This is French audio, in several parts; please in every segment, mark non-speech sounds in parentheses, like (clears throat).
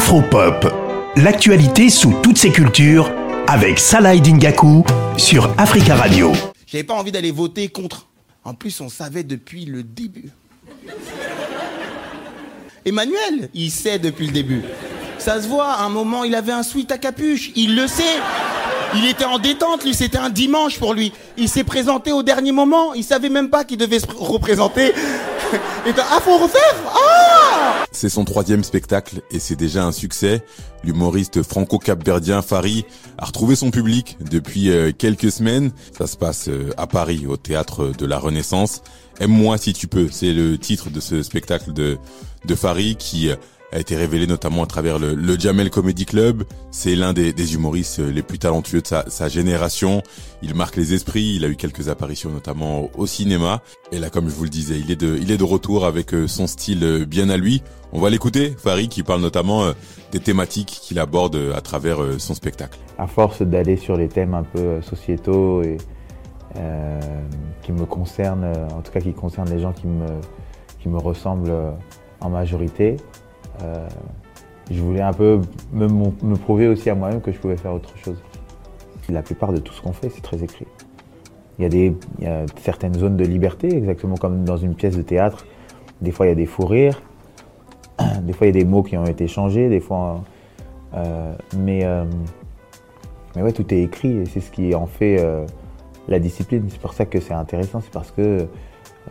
Afropop, l'actualité sous toutes ses cultures avec Salah Dingaku sur Africa Radio. J'avais pas envie d'aller voter contre. En plus, on savait depuis le début. Emmanuel, il sait depuis le début. Ça se voit, à un moment, il avait un sweat à capuche. Il le sait. Il était en détente, lui, c'était un dimanche pour lui. Il s'est présenté au dernier moment. Il savait même pas qu'il devait se représenter. (laughs) Ah C'est son troisième spectacle et c'est déjà un succès. L'humoriste franco-capverdien Fari a retrouvé son public depuis euh, quelques semaines. Ça se passe euh, à Paris, au théâtre de la Renaissance. Aime-moi si tu peux, c'est le titre de ce spectacle de, de Fari qui euh, a été révélé notamment à travers le, Jamel Comedy Club. C'est l'un des, humoristes les plus talentueux de sa, génération. Il marque les esprits. Il a eu quelques apparitions notamment au cinéma. Et là, comme je vous le disais, il est de, retour avec euh, son style euh, bien à lui. On va l'écouter, Farid, qui parle notamment euh, des thématiques qu'il aborde à travers son spectacle. À force d'aller sur les thèmes un peu sociétaux et euh, qui me concernent, en tout cas qui concernent les gens qui me ressemblent en majorité, euh, je voulais un peu me, prouver aussi à moi-même que je pouvais faire autre chose. La plupart de tout ce qu'on fait, c'est très écrit. Il y, a des, il y a certaines zones de liberté, exactement comme dans une pièce de théâtre. Des fois, il y a des fous rires. (clears throat) Des fois, il y a des mots qui ont été changés. Des fois, euh, mais, euh, mais ouais, tout est écrit et c'est ce qui en fait la discipline. C'est pour ça que c'est intéressant. C'est parce que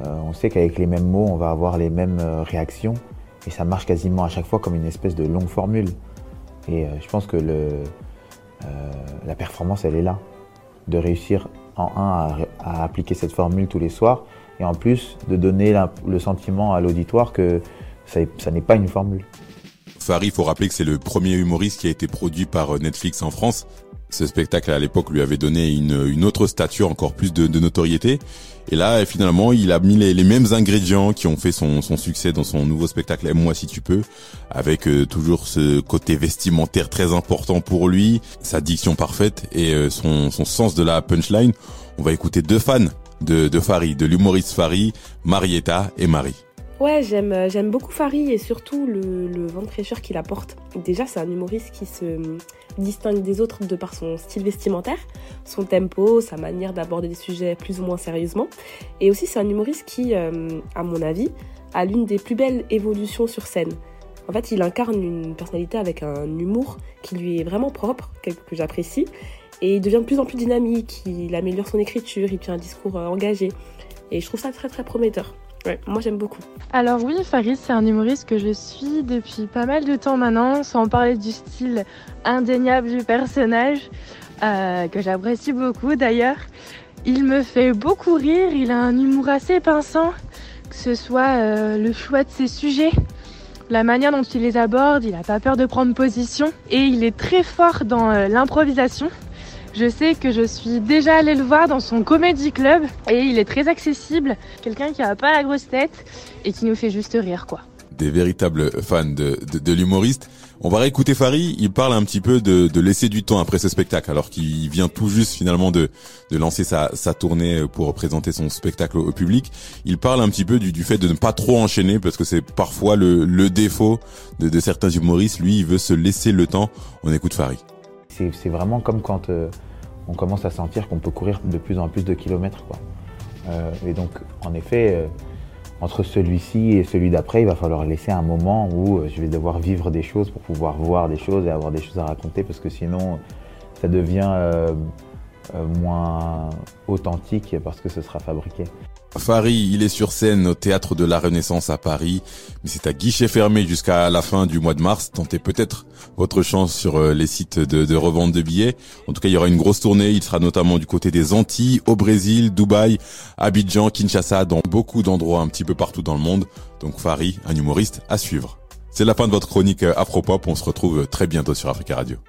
on sait qu'avec les mêmes mots, on va avoir les mêmes réactions. Et ça marche quasiment à chaque fois comme une espèce de longue formule. Et euh, je pense que euh, la performance, elle est là. De réussir en un à, appliquer cette formule tous les soirs et en plus de donner le sentiment à l'auditoire que ça, n'est pas une formule. Farid, il faut rappeler que c'est le premier humoriste qui a été produit par Netflix en France. Ce spectacle à l'époque lui avait donné une, autre stature, encore plus de, notoriété. Et là, finalement, il a mis les, mêmes ingrédients qui ont fait son, succès dans son nouveau spectacle Aime-moi si tu peux, avec euh, toujours ce côté vestimentaire très important pour lui, sa diction parfaite et euh, son, sens de la punchline. On va écouter deux fans de, de de l'humoriste Farid, Marietta et Marie. Ouais, j'aime j'aime beaucoup Farid et surtout le, vent de fraîcheur qu'il apporte. Déjà, c'est un humoriste qui se distingue des autres de par son style vestimentaire, son tempo, sa manière d'aborder des sujets plus ou moins sérieusement. Et aussi, c'est un humoriste qui, euh, à mon avis, a l'une des plus belles évolutions sur scène. En fait, il incarne une personnalité avec un humour qui lui est vraiment propre, que, que j'apprécie, et il devient de plus en plus dynamique, il améliore son écriture, il tient un discours euh, engagé. Et je trouve ça très très prometteur. Ouais, moi j'aime beaucoup. Alors oui, Farid, c'est un humoriste que je suis depuis pas mal de temps maintenant, sans parler du style indéniable du personnage, euh, que j'apprécie beaucoup d'ailleurs. Il me fait beaucoup rire, il a un humour assez pinçant, que ce soit euh, le choix de ses sujets, la manière dont il les aborde, il n'a pas peur de prendre position, et il est très fort dans euh, l'improvisation. Je sais que je suis déjà allée le voir dans son comédie club et il est très accessible, quelqu'un qui a pas la grosse tête et qui nous fait juste rire quoi. Des véritables fans de, de, l'humoriste. On va réécouter Farid, il parle un petit peu de, laisser du temps après ce spectacle alors qu'il vient tout juste finalement de, de lancer sa, sa tournée pour présenter son spectacle au, public. Il parle un petit peu du, fait de ne pas trop enchaîner parce que c'est parfois le, défaut de, de certains humoristes. Lui, il veut se laisser le temps. On écoute Farid c'est vraiment comme quand euh, on commence à sentir qu'on peut courir de plus en plus de kilomètres. Euh, et donc, en effet, euh, entre celui-ci et celui d'après, il va falloir laisser un moment où je vais devoir vivre des choses pour pouvoir voir des choses et avoir des choses à raconter, parce que sinon, ça devient moins authentique parce que ce sera fabriqué. Farid, il est sur scène au théâtre de la Renaissance à Paris, mais c'est à guichet fermé jusqu'à la fin du mois de mars. Tentez peut-être votre chance sur les sites de, revente de billets. En tout cas, il y aura une grosse tournée. Il sera notamment du côté des Antilles, au Brésil, Dubaï, Abidjan, Kinshasa, dans beaucoup d'endroits un petit peu partout dans le monde. Donc Farid, un humoriste à suivre. C'est la fin de votre chronique Afropop. On se retrouve très bientôt sur Africa Radio.